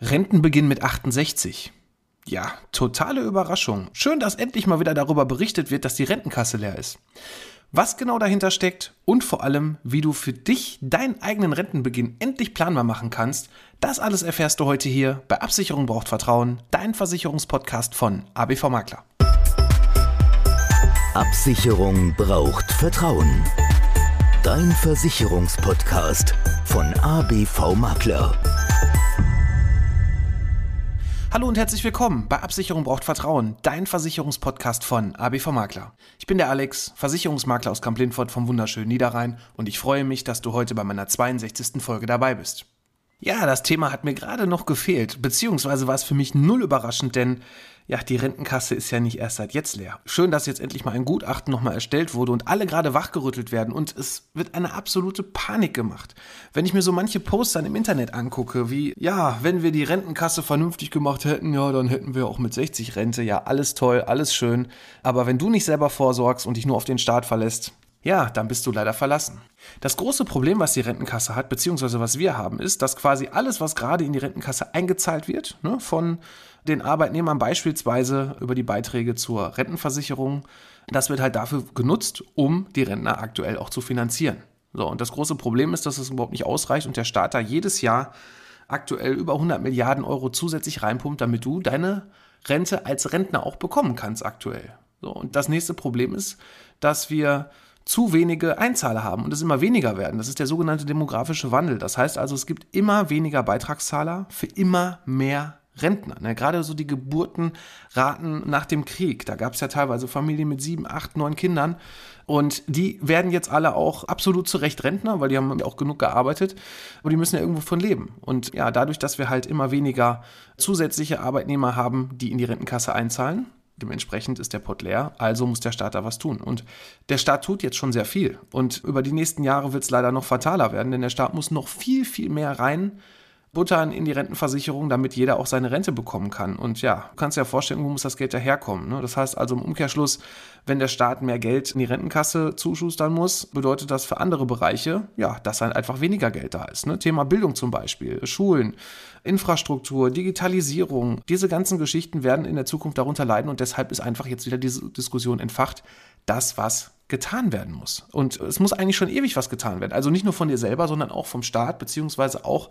Rentenbeginn mit 68. Ja, totale Überraschung. Schön, dass endlich mal wieder darüber berichtet wird, dass die Rentenkasse leer ist. Was genau dahinter steckt und vor allem, wie du für dich deinen eigenen Rentenbeginn endlich planbar machen kannst, das alles erfährst du heute hier bei Absicherung braucht Vertrauen, dein Versicherungspodcast von ABV Makler. Absicherung braucht Vertrauen. Dein Versicherungspodcast von ABV Makler. Hallo und herzlich willkommen bei Absicherung braucht Vertrauen, dein Versicherungspodcast von ABV Makler. Ich bin der Alex, Versicherungsmakler aus Kamp-Lindfort vom wunderschönen Niederrhein und ich freue mich, dass du heute bei meiner 62. Folge dabei bist. Ja, das Thema hat mir gerade noch gefehlt, beziehungsweise war es für mich null überraschend, denn ja, die Rentenkasse ist ja nicht erst seit jetzt leer. Schön, dass jetzt endlich mal ein Gutachten nochmal erstellt wurde und alle gerade wachgerüttelt werden und es wird eine absolute Panik gemacht. Wenn ich mir so manche dann im Internet angucke, wie, ja, wenn wir die Rentenkasse vernünftig gemacht hätten, ja, dann hätten wir auch mit 60 Rente, ja, alles toll, alles schön. Aber wenn du nicht selber vorsorgst und dich nur auf den Staat verlässt, ja, dann bist du leider verlassen. Das große Problem, was die Rentenkasse hat, beziehungsweise was wir haben, ist, dass quasi alles, was gerade in die Rentenkasse eingezahlt wird, ne, von den Arbeitnehmern beispielsweise über die Beiträge zur Rentenversicherung. Das wird halt dafür genutzt, um die Rentner aktuell auch zu finanzieren. So, und das große Problem ist, dass es überhaupt nicht ausreicht und der Staat da jedes Jahr aktuell über 100 Milliarden Euro zusätzlich reinpumpt, damit du deine Rente als Rentner auch bekommen kannst aktuell. So, und das nächste Problem ist, dass wir zu wenige Einzahler haben und es immer weniger werden. Das ist der sogenannte demografische Wandel. Das heißt also, es gibt immer weniger Beitragszahler für immer mehr Rentner. Ne? Gerade so die Geburtenraten nach dem Krieg. Da gab es ja teilweise Familien mit sieben, acht, neun Kindern. Und die werden jetzt alle auch absolut zu Recht Rentner, weil die haben auch genug gearbeitet. Aber die müssen ja irgendwo von leben. Und ja, dadurch, dass wir halt immer weniger zusätzliche Arbeitnehmer haben, die in die Rentenkasse einzahlen, Dementsprechend ist der Pott leer, also muss der Staat da was tun. Und der Staat tut jetzt schon sehr viel. Und über die nächsten Jahre wird es leider noch fataler werden, denn der Staat muss noch viel, viel mehr rein buttern in die Rentenversicherung, damit jeder auch seine Rente bekommen kann. Und ja, du kannst dir ja vorstellen, wo muss das Geld daherkommen. Ne? Das heißt also im Umkehrschluss, wenn der Staat mehr Geld in die Rentenkasse zuschustern muss, bedeutet das für andere Bereiche, ja, dass dann einfach weniger Geld da ist. Ne? Thema Bildung zum Beispiel, Schulen, Infrastruktur, Digitalisierung, diese ganzen Geschichten werden in der Zukunft darunter leiden und deshalb ist einfach jetzt wieder diese Diskussion entfacht, das, was getan werden muss. Und es muss eigentlich schon ewig was getan werden. Also nicht nur von dir selber, sondern auch vom Staat, beziehungsweise auch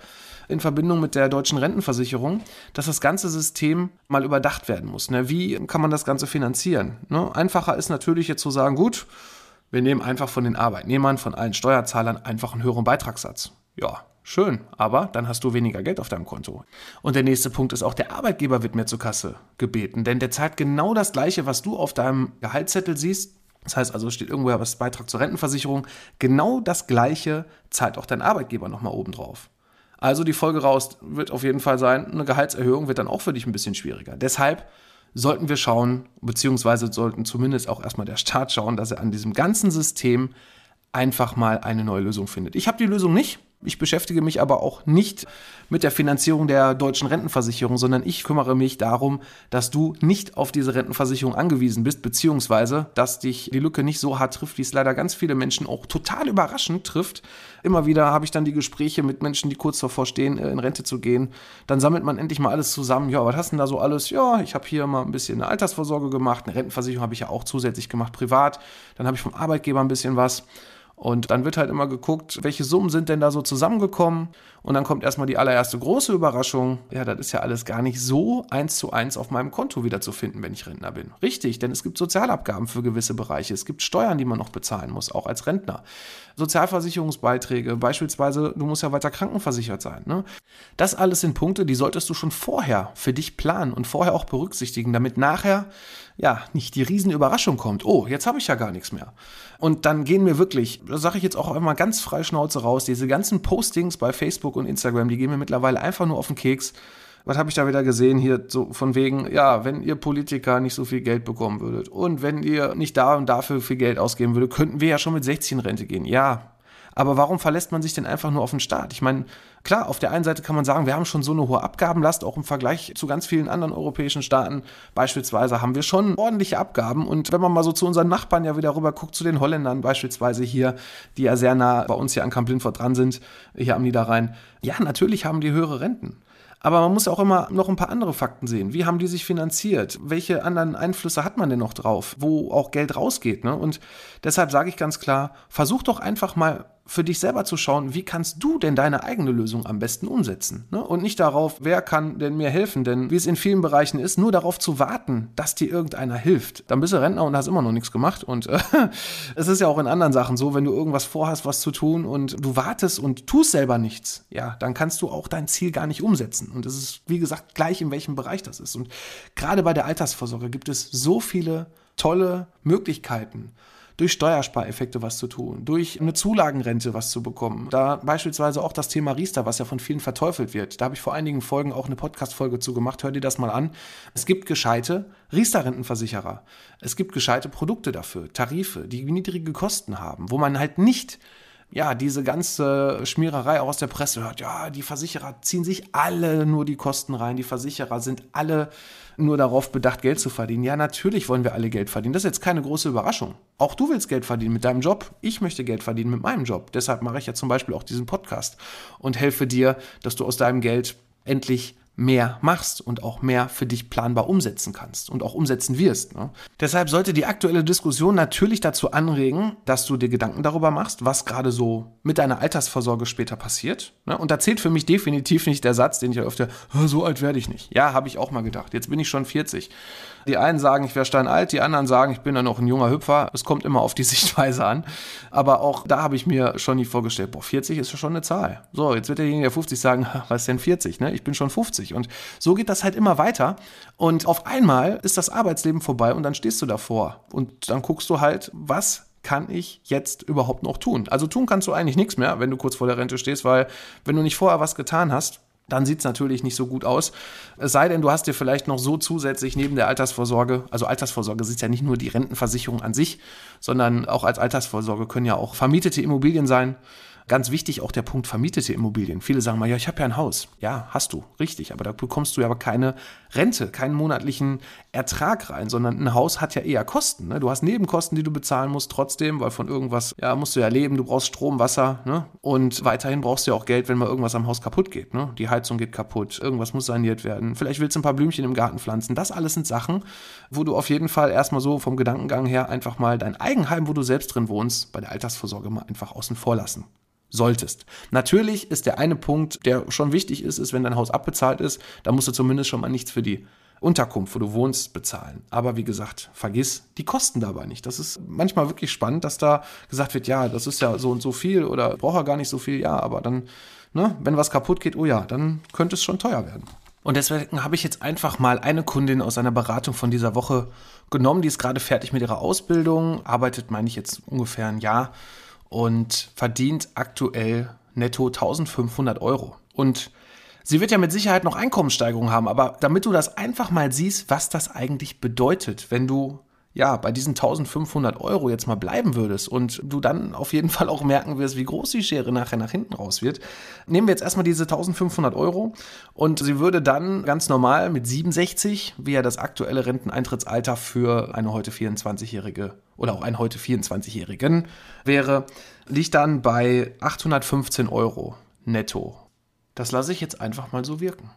in Verbindung mit der deutschen Rentenversicherung, dass das ganze System mal überdacht werden muss. Ne? Wie kann man das Ganze finanzieren? Ne? Einfacher ist natürlich jetzt zu sagen, gut, wir nehmen einfach von den Arbeitnehmern, von allen Steuerzahlern einfach einen höheren Beitragssatz. Ja, schön, aber dann hast du weniger Geld auf deinem Konto. Und der nächste Punkt ist auch, der Arbeitgeber wird mehr zur Kasse gebeten, denn der zahlt genau das Gleiche, was du auf deinem Gehaltszettel siehst, das heißt also, steht irgendwo was Beitrag zur Rentenversicherung. Genau das Gleiche zahlt auch dein Arbeitgeber nochmal obendrauf. Also die Folge raus wird auf jeden Fall sein, eine Gehaltserhöhung wird dann auch für dich ein bisschen schwieriger. Deshalb sollten wir schauen, beziehungsweise sollten zumindest auch erstmal der Staat schauen, dass er an diesem ganzen System einfach mal eine neue Lösung findet. Ich habe die Lösung nicht. Ich beschäftige mich aber auch nicht mit der Finanzierung der deutschen Rentenversicherung, sondern ich kümmere mich darum, dass du nicht auf diese Rentenversicherung angewiesen bist, beziehungsweise dass dich die Lücke nicht so hart trifft, wie es leider ganz viele Menschen auch total überraschend trifft. Immer wieder habe ich dann die Gespräche mit Menschen, die kurz davor stehen, äh, in Rente zu gehen. Dann sammelt man endlich mal alles zusammen. Ja, was hast du denn da so alles? Ja, ich habe hier mal ein bisschen eine Altersvorsorge gemacht. Eine Rentenversicherung habe ich ja auch zusätzlich gemacht, privat. Dann habe ich vom Arbeitgeber ein bisschen was. Und dann wird halt immer geguckt, welche Summen sind denn da so zusammengekommen. Und dann kommt erstmal die allererste große Überraschung. Ja, das ist ja alles gar nicht so eins zu eins auf meinem Konto wiederzufinden, wenn ich Rentner bin. Richtig, denn es gibt Sozialabgaben für gewisse Bereiche. Es gibt Steuern, die man noch bezahlen muss, auch als Rentner. Sozialversicherungsbeiträge, beispielsweise, du musst ja weiter krankenversichert sein. Ne? Das alles sind Punkte, die solltest du schon vorher für dich planen und vorher auch berücksichtigen, damit nachher ja nicht die Riesenüberraschung kommt. Oh, jetzt habe ich ja gar nichts mehr. Und dann gehen mir wirklich, da sage ich jetzt auch einmal ganz frei Schnauze raus, diese ganzen Postings bei Facebook und Instagram, die gehen mir mittlerweile einfach nur auf den Keks. Was habe ich da wieder gesehen hier so von wegen, ja, wenn ihr Politiker nicht so viel Geld bekommen würdet und wenn ihr nicht da und dafür viel Geld ausgeben würdet, könnten wir ja schon mit 16 Rente gehen. Ja, aber warum verlässt man sich denn einfach nur auf den Staat? Ich meine, klar, auf der einen Seite kann man sagen, wir haben schon so eine hohe Abgabenlast, auch im Vergleich zu ganz vielen anderen europäischen Staaten. Beispielsweise haben wir schon ordentliche Abgaben. Und wenn man mal so zu unseren Nachbarn ja wieder rüber guckt, zu den Holländern beispielsweise hier, die ja sehr nah bei uns hier an Kamp dran sind, hier am Niederrhein, ja, natürlich haben die höhere Renten. Aber man muss auch immer noch ein paar andere Fakten sehen. Wie haben die sich finanziert? Welche anderen Einflüsse hat man denn noch drauf, wo auch Geld rausgeht? Ne? Und deshalb sage ich ganz klar, versuch doch einfach mal für dich selber zu schauen, wie kannst du denn deine eigene Lösung am besten umsetzen? Ne? Und nicht darauf, wer kann denn mir helfen? Denn wie es in vielen Bereichen ist, nur darauf zu warten, dass dir irgendeiner hilft. Dann bist du Rentner und hast immer noch nichts gemacht. Und äh, es ist ja auch in anderen Sachen so, wenn du irgendwas vorhast, was zu tun und du wartest und tust selber nichts, ja, dann kannst du auch dein Ziel gar nicht umsetzen. Und es ist, wie gesagt, gleich in welchem Bereich das ist. Und gerade bei der Altersvorsorge gibt es so viele tolle Möglichkeiten durch Steuerspareffekte was zu tun, durch eine Zulagenrente was zu bekommen. Da beispielsweise auch das Thema Riester, was ja von vielen verteufelt wird. Da habe ich vor einigen Folgen auch eine Podcast-Folge zu gemacht. Hör dir das mal an. Es gibt gescheite Riester-Rentenversicherer. Es gibt gescheite Produkte dafür, Tarife, die niedrige Kosten haben, wo man halt nicht ja, diese ganze Schmiererei auch aus der Presse hört, ja, die Versicherer ziehen sich alle nur die Kosten rein, die Versicherer sind alle nur darauf bedacht, Geld zu verdienen. Ja, natürlich wollen wir alle Geld verdienen. Das ist jetzt keine große Überraschung. Auch du willst Geld verdienen mit deinem Job. Ich möchte Geld verdienen mit meinem Job. Deshalb mache ich ja zum Beispiel auch diesen Podcast und helfe dir, dass du aus deinem Geld endlich mehr machst und auch mehr für dich planbar umsetzen kannst und auch umsetzen wirst. Ne? Deshalb sollte die aktuelle Diskussion natürlich dazu anregen, dass du dir Gedanken darüber machst, was gerade so mit deiner Altersvorsorge später passiert. Ne? Und da zählt für mich definitiv nicht der Satz, den ich öfter, so alt werde ich nicht. Ja, habe ich auch mal gedacht. Jetzt bin ich schon 40. Die einen sagen, ich wäre steinalt, die anderen sagen, ich bin ja noch ein junger Hüpfer. Es kommt immer auf die Sichtweise an. Aber auch da habe ich mir schon nie vorgestellt, boah, 40 ist schon eine Zahl. So, jetzt wird derjenige der 50 sagen, was ist denn 40? Ne? Ich bin schon 50. Und so geht das halt immer weiter. Und auf einmal ist das Arbeitsleben vorbei und dann stehst du davor. Und dann guckst du halt, was kann ich jetzt überhaupt noch tun? Also tun kannst du eigentlich nichts mehr, wenn du kurz vor der Rente stehst, weil wenn du nicht vorher was getan hast, dann sieht es natürlich nicht so gut aus. Es sei denn, du hast dir vielleicht noch so zusätzlich neben der Altersvorsorge, also Altersvorsorge ist ja nicht nur die Rentenversicherung an sich, sondern auch als Altersvorsorge können ja auch vermietete Immobilien sein. Ganz wichtig auch der Punkt vermietete Immobilien. Viele sagen mal, ja, ich habe ja ein Haus. Ja, hast du, richtig, aber da bekommst du ja aber keine Rente, keinen monatlichen Ertrag rein, sondern ein Haus hat ja eher Kosten. Ne? Du hast Nebenkosten, die du bezahlen musst trotzdem, weil von irgendwas, ja, musst du ja leben, du brauchst Strom, Wasser ne? und weiterhin brauchst du ja auch Geld, wenn mal irgendwas am Haus kaputt geht. Ne? Die Heizung geht kaputt, irgendwas muss saniert werden, vielleicht willst du ein paar Blümchen im Garten pflanzen. Das alles sind Sachen, wo du auf jeden Fall erstmal so vom Gedankengang her einfach mal dein Eigenheim, wo du selbst drin wohnst, bei der Altersvorsorge mal einfach außen vor lassen solltest. Natürlich ist der eine Punkt, der schon wichtig ist, ist, wenn dein Haus abbezahlt ist, da musst du zumindest schon mal nichts für die Unterkunft, wo du wohnst, bezahlen. Aber wie gesagt, vergiss die Kosten dabei nicht. Das ist manchmal wirklich spannend, dass da gesagt wird, ja, das ist ja so und so viel oder braucht er gar nicht so viel, ja, aber dann, ne, wenn was kaputt geht, oh ja, dann könnte es schon teuer werden. Und deswegen habe ich jetzt einfach mal eine Kundin aus einer Beratung von dieser Woche genommen, die ist gerade fertig mit ihrer Ausbildung, arbeitet, meine ich jetzt ungefähr ein Jahr und verdient aktuell netto 1500 Euro. Und sie wird ja mit Sicherheit noch Einkommenssteigerungen haben, aber damit du das einfach mal siehst, was das eigentlich bedeutet, wenn du ja, bei diesen 1500 Euro jetzt mal bleiben würdest und du dann auf jeden Fall auch merken wirst, wie groß die Schere nachher nach hinten raus wird, nehmen wir jetzt erstmal diese 1500 Euro und sie würde dann ganz normal mit 67, wie ja das aktuelle Renteneintrittsalter für eine heute 24-Jährige oder auch einen heute 24-Jährigen wäre, liegt dann bei 815 Euro netto das lasse ich jetzt einfach mal so wirken.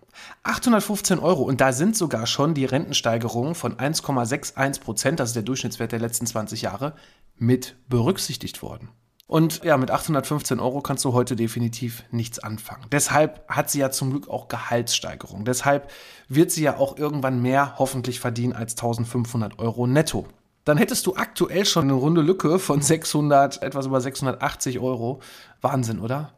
815 Euro und da sind sogar schon die Rentensteigerungen von 1,61 Prozent, das ist der Durchschnittswert der letzten 20 Jahre, mit berücksichtigt worden. Und ja, mit 815 Euro kannst du heute definitiv nichts anfangen. Deshalb hat sie ja zum Glück auch Gehaltssteigerung. Deshalb wird sie ja auch irgendwann mehr hoffentlich verdienen als 1500 Euro netto. Dann hättest du aktuell schon eine runde Lücke von 600, etwas über 680 Euro. Wahnsinn, oder?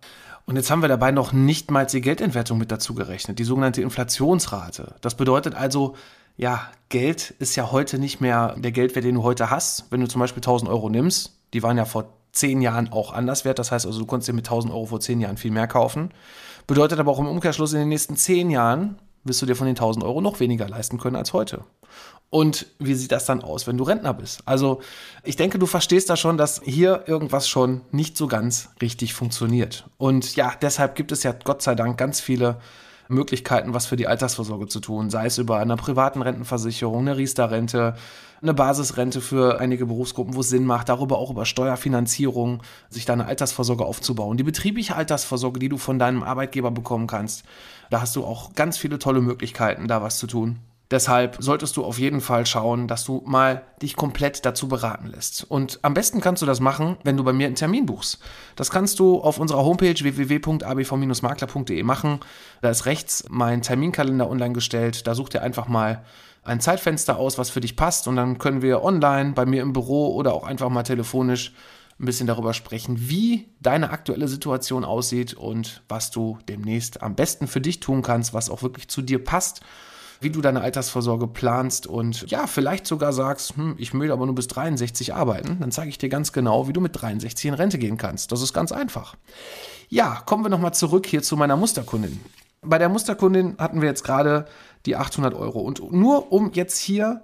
Und jetzt haben wir dabei noch nicht mal die Geldentwertung mit dazu gerechnet, die sogenannte Inflationsrate. Das bedeutet also, ja, Geld ist ja heute nicht mehr der Geldwert, den du heute hast. Wenn du zum Beispiel 1000 Euro nimmst, die waren ja vor zehn Jahren auch anders wert. Das heißt also, du konntest dir mit 1000 Euro vor zehn Jahren viel mehr kaufen. Bedeutet aber auch im Umkehrschluss, in den nächsten zehn Jahren wirst du dir von den 1000 Euro noch weniger leisten können als heute. Und wie sieht das dann aus, wenn du Rentner bist? Also ich denke, du verstehst da schon, dass hier irgendwas schon nicht so ganz richtig funktioniert. Und ja, deshalb gibt es ja Gott sei Dank ganz viele Möglichkeiten, was für die Altersvorsorge zu tun, sei es über eine privaten Rentenversicherung, eine Riester-Rente, eine Basisrente für einige Berufsgruppen, wo es Sinn macht, darüber auch über Steuerfinanzierung, sich deine Altersvorsorge aufzubauen. Die betriebliche Altersvorsorge, die du von deinem Arbeitgeber bekommen kannst, da hast du auch ganz viele tolle Möglichkeiten, da was zu tun. Deshalb solltest du auf jeden Fall schauen, dass du mal dich komplett dazu beraten lässt. Und am besten kannst du das machen, wenn du bei mir einen Termin buchst. Das kannst du auf unserer Homepage www.abv-makler.de machen. Da ist rechts mein Terminkalender online gestellt. Da such dir einfach mal ein Zeitfenster aus, was für dich passt. Und dann können wir online bei mir im Büro oder auch einfach mal telefonisch ein bisschen darüber sprechen, wie deine aktuelle Situation aussieht und was du demnächst am besten für dich tun kannst, was auch wirklich zu dir passt wie du deine Altersvorsorge planst und ja, vielleicht sogar sagst, hm, ich möchte aber nur bis 63 arbeiten, dann zeige ich dir ganz genau, wie du mit 63 in Rente gehen kannst. Das ist ganz einfach. Ja, kommen wir nochmal zurück hier zu meiner Musterkundin. Bei der Musterkundin hatten wir jetzt gerade die 800 Euro. Und nur um jetzt hier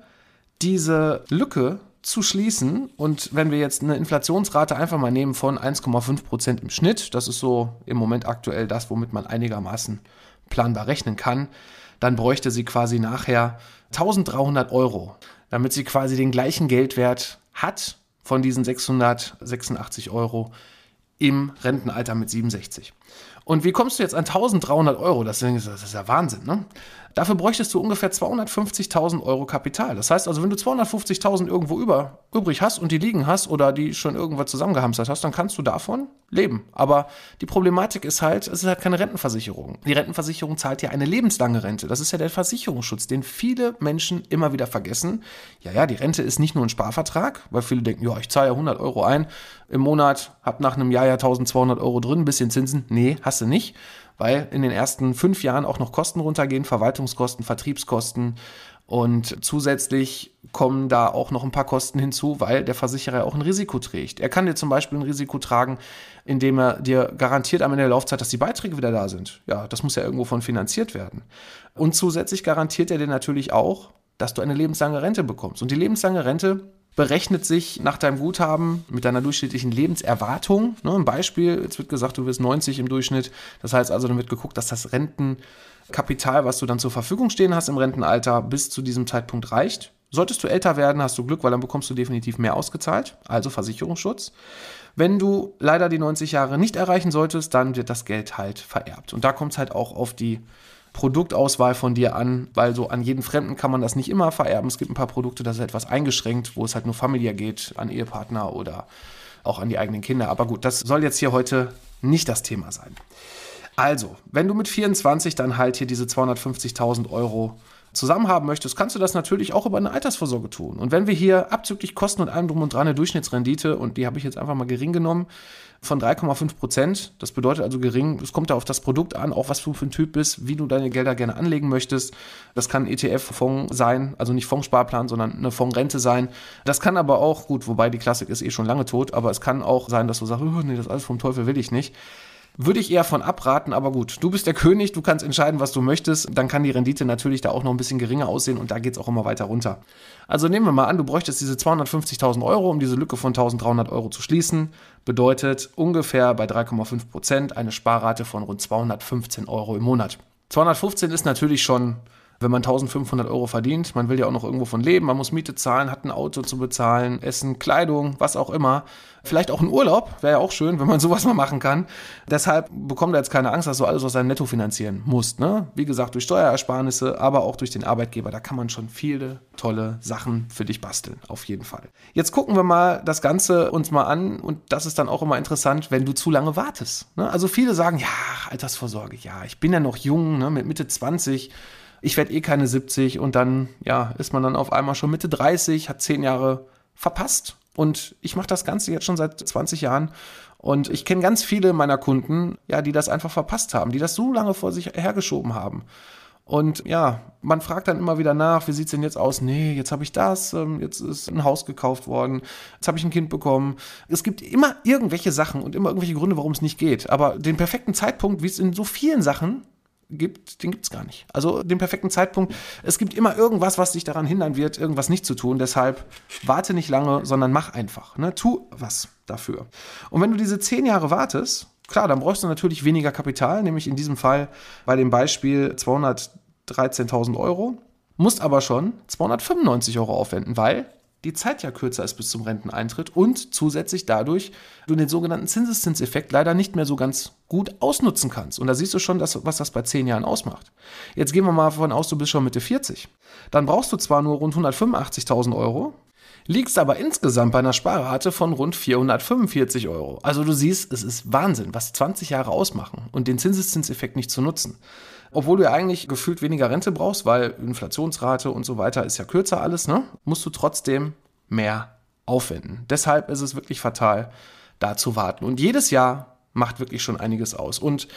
diese Lücke zu schließen und wenn wir jetzt eine Inflationsrate einfach mal nehmen von 1,5 Prozent im Schnitt, das ist so im Moment aktuell das, womit man einigermaßen planbar rechnen kann, dann bräuchte sie quasi nachher 1300 Euro, damit sie quasi den gleichen Geldwert hat von diesen 686 Euro im Rentenalter mit 67. Und wie kommst du jetzt an 1300 Euro? Das ist, ja Wahnsinn, ne? Dafür bräuchtest du ungefähr 250.000 Euro Kapital. Das heißt also, wenn du 250.000 irgendwo über, übrig hast und die liegen hast oder die schon irgendwas zusammengehamstert hast, dann kannst du davon leben. Aber die Problematik ist halt, es ist halt keine Rentenversicherung. Die Rentenversicherung zahlt ja eine lebenslange Rente. Das ist ja der Versicherungsschutz, den viele Menschen immer wieder vergessen. Ja, ja, die Rente ist nicht nur ein Sparvertrag, weil viele denken, ja, ich zahle ja 100 Euro ein im Monat, hab nach einem Jahr ja 1200 Euro drin, bisschen Zinsen. Nee, hast du nicht weil in den ersten fünf Jahren auch noch Kosten runtergehen, Verwaltungskosten, Vertriebskosten und zusätzlich kommen da auch noch ein paar Kosten hinzu, weil der Versicherer auch ein Risiko trägt. Er kann dir zum Beispiel ein Risiko tragen, indem er dir garantiert am Ende der Laufzeit, dass die Beiträge wieder da sind. Ja, das muss ja irgendwo von finanziert werden. Und zusätzlich garantiert er dir natürlich auch, dass du eine lebenslange Rente bekommst. Und die lebenslange Rente berechnet sich nach deinem Guthaben mit deiner durchschnittlichen Lebenserwartung. Ne, ein Beispiel, jetzt wird gesagt, du wirst 90 im Durchschnitt. Das heißt also, dann wird geguckt, dass das Rentenkapital, was du dann zur Verfügung stehen hast im Rentenalter, bis zu diesem Zeitpunkt reicht. Solltest du älter werden, hast du Glück, weil dann bekommst du definitiv mehr ausgezahlt, also Versicherungsschutz. Wenn du leider die 90 Jahre nicht erreichen solltest, dann wird das Geld halt vererbt. Und da kommt es halt auch auf die Produktauswahl von dir an, weil so an jeden Fremden kann man das nicht immer vererben. Es gibt ein paar Produkte, das ist etwas eingeschränkt, wo es halt nur familiär geht, an Ehepartner oder auch an die eigenen Kinder. Aber gut, das soll jetzt hier heute nicht das Thema sein. Also, wenn du mit 24 dann halt hier diese 250.000 Euro zusammen haben möchtest, kannst du das natürlich auch über eine Altersvorsorge tun. Und wenn wir hier abzüglich Kosten und allem drum und dran eine Durchschnittsrendite, und die habe ich jetzt einfach mal gering genommen, von 3,5 Prozent. Das bedeutet also gering. Es kommt da auf das Produkt an, auch was du für ein Typ bist, wie du deine Gelder gerne anlegen möchtest. Das kann ein ETF-Fonds sein, also nicht Fondssparplan, sondern eine Fondsrente sein. Das kann aber auch, gut, wobei die Klassik ist eh schon lange tot, aber es kann auch sein, dass du sagst, oh, nee, das alles vom Teufel will ich nicht. Würde ich eher von abraten, aber gut, du bist der König, du kannst entscheiden, was du möchtest. Dann kann die Rendite natürlich da auch noch ein bisschen geringer aussehen und da geht es auch immer weiter runter. Also nehmen wir mal an, du bräuchtest diese 250.000 Euro, um diese Lücke von 1.300 Euro zu schließen. Bedeutet ungefähr bei 3,5 Prozent eine Sparrate von rund 215 Euro im Monat. 215 ist natürlich schon wenn man 1500 Euro verdient, man will ja auch noch irgendwo von leben, man muss Miete zahlen, hat ein Auto zu bezahlen, Essen, Kleidung, was auch immer. Vielleicht auch ein Urlaub, wäre ja auch schön, wenn man sowas mal machen kann. Deshalb bekommt er jetzt keine Angst, dass du alles aus seinem Netto finanzieren musst. Ne? Wie gesagt, durch Steuerersparnisse, aber auch durch den Arbeitgeber. Da kann man schon viele tolle Sachen für dich basteln, auf jeden Fall. Jetzt gucken wir mal das Ganze uns mal an und das ist dann auch immer interessant, wenn du zu lange wartest. Ne? Also viele sagen, ja, Altersvorsorge, ja, ich bin ja noch jung, ne, mit Mitte 20 ich werde eh keine 70 und dann, ja, ist man dann auf einmal schon Mitte 30, hat zehn Jahre verpasst. Und ich mache das Ganze jetzt schon seit 20 Jahren. Und ich kenne ganz viele meiner Kunden, ja, die das einfach verpasst haben, die das so lange vor sich hergeschoben haben. Und ja, man fragt dann immer wieder nach, wie sieht es denn jetzt aus? Nee, jetzt habe ich das, ähm, jetzt ist ein Haus gekauft worden, jetzt habe ich ein Kind bekommen. Es gibt immer irgendwelche Sachen und immer irgendwelche Gründe, warum es nicht geht. Aber den perfekten Zeitpunkt, wie es in so vielen Sachen gibt, den gibt es gar nicht. Also den perfekten Zeitpunkt. Es gibt immer irgendwas, was dich daran hindern wird, irgendwas nicht zu tun. Deshalb warte nicht lange, sondern mach einfach. Ne? Tu was dafür. Und wenn du diese zehn Jahre wartest, klar, dann brauchst du natürlich weniger Kapital, nämlich in diesem Fall bei dem Beispiel 213.000 Euro, musst aber schon 295 Euro aufwenden, weil die Zeit ja kürzer ist bis zum Renteneintritt und zusätzlich dadurch du den sogenannten Zinseszinseffekt leider nicht mehr so ganz gut ausnutzen kannst. Und da siehst du schon, dass, was das bei 10 Jahren ausmacht. Jetzt gehen wir mal davon aus, du bist schon Mitte 40. Dann brauchst du zwar nur rund 185.000 Euro, liegst aber insgesamt bei einer Sparrate von rund 445 Euro. Also du siehst, es ist Wahnsinn, was 20 Jahre ausmachen und den Zinseszinseffekt nicht zu nutzen. Obwohl du ja eigentlich gefühlt weniger Rente brauchst, weil Inflationsrate und so weiter ist ja kürzer alles, ne? Musst du trotzdem mehr aufwenden. Deshalb ist es wirklich fatal, da zu warten. Und jedes Jahr macht wirklich schon einiges aus. Und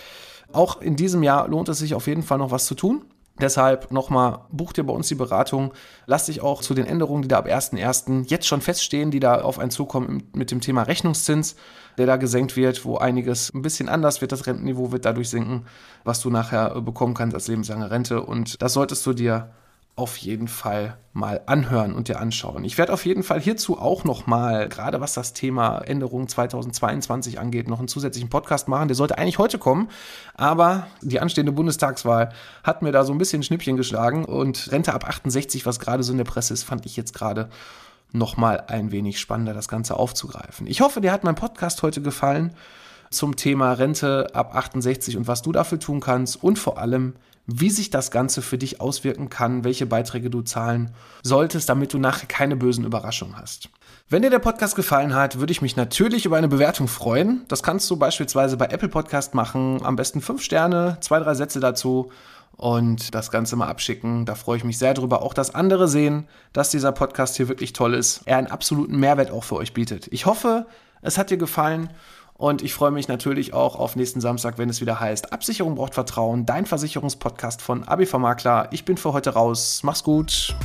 auch in diesem Jahr lohnt es sich auf jeden Fall noch was zu tun. Deshalb nochmal, buch dir bei uns die Beratung. Lass dich auch zu den Änderungen, die da ab 1.1. jetzt schon feststehen, die da auf einen zukommen mit dem Thema Rechnungszins, der da gesenkt wird, wo einiges ein bisschen anders wird. Das Rentenniveau wird dadurch sinken, was du nachher bekommen kannst als lebenslange Rente. Und das solltest du dir auf jeden Fall mal anhören und dir anschauen. Ich werde auf jeden Fall hierzu auch noch mal, gerade was das Thema Änderung 2022 angeht, noch einen zusätzlichen Podcast machen. Der sollte eigentlich heute kommen, aber die anstehende Bundestagswahl hat mir da so ein bisschen Schnippchen geschlagen und Rente ab 68, was gerade so in der Presse ist, fand ich jetzt gerade noch mal ein wenig spannender, das Ganze aufzugreifen. Ich hoffe, dir hat mein Podcast heute gefallen zum Thema Rente ab 68 und was du dafür tun kannst und vor allem, wie sich das Ganze für dich auswirken kann, welche Beiträge du zahlen solltest, damit du nachher keine bösen Überraschungen hast. Wenn dir der Podcast gefallen hat, würde ich mich natürlich über eine Bewertung freuen. Das kannst du beispielsweise bei Apple Podcast machen. Am besten fünf Sterne, zwei, drei Sätze dazu und das Ganze mal abschicken. Da freue ich mich sehr drüber. Auch dass andere sehen, dass dieser Podcast hier wirklich toll ist. Er einen absoluten Mehrwert auch für euch bietet. Ich hoffe, es hat dir gefallen und ich freue mich natürlich auch auf nächsten Samstag, wenn es wieder heißt, Absicherung braucht Vertrauen, dein Versicherungspodcast von ABV Makler. Ich bin für heute raus. Mach's gut.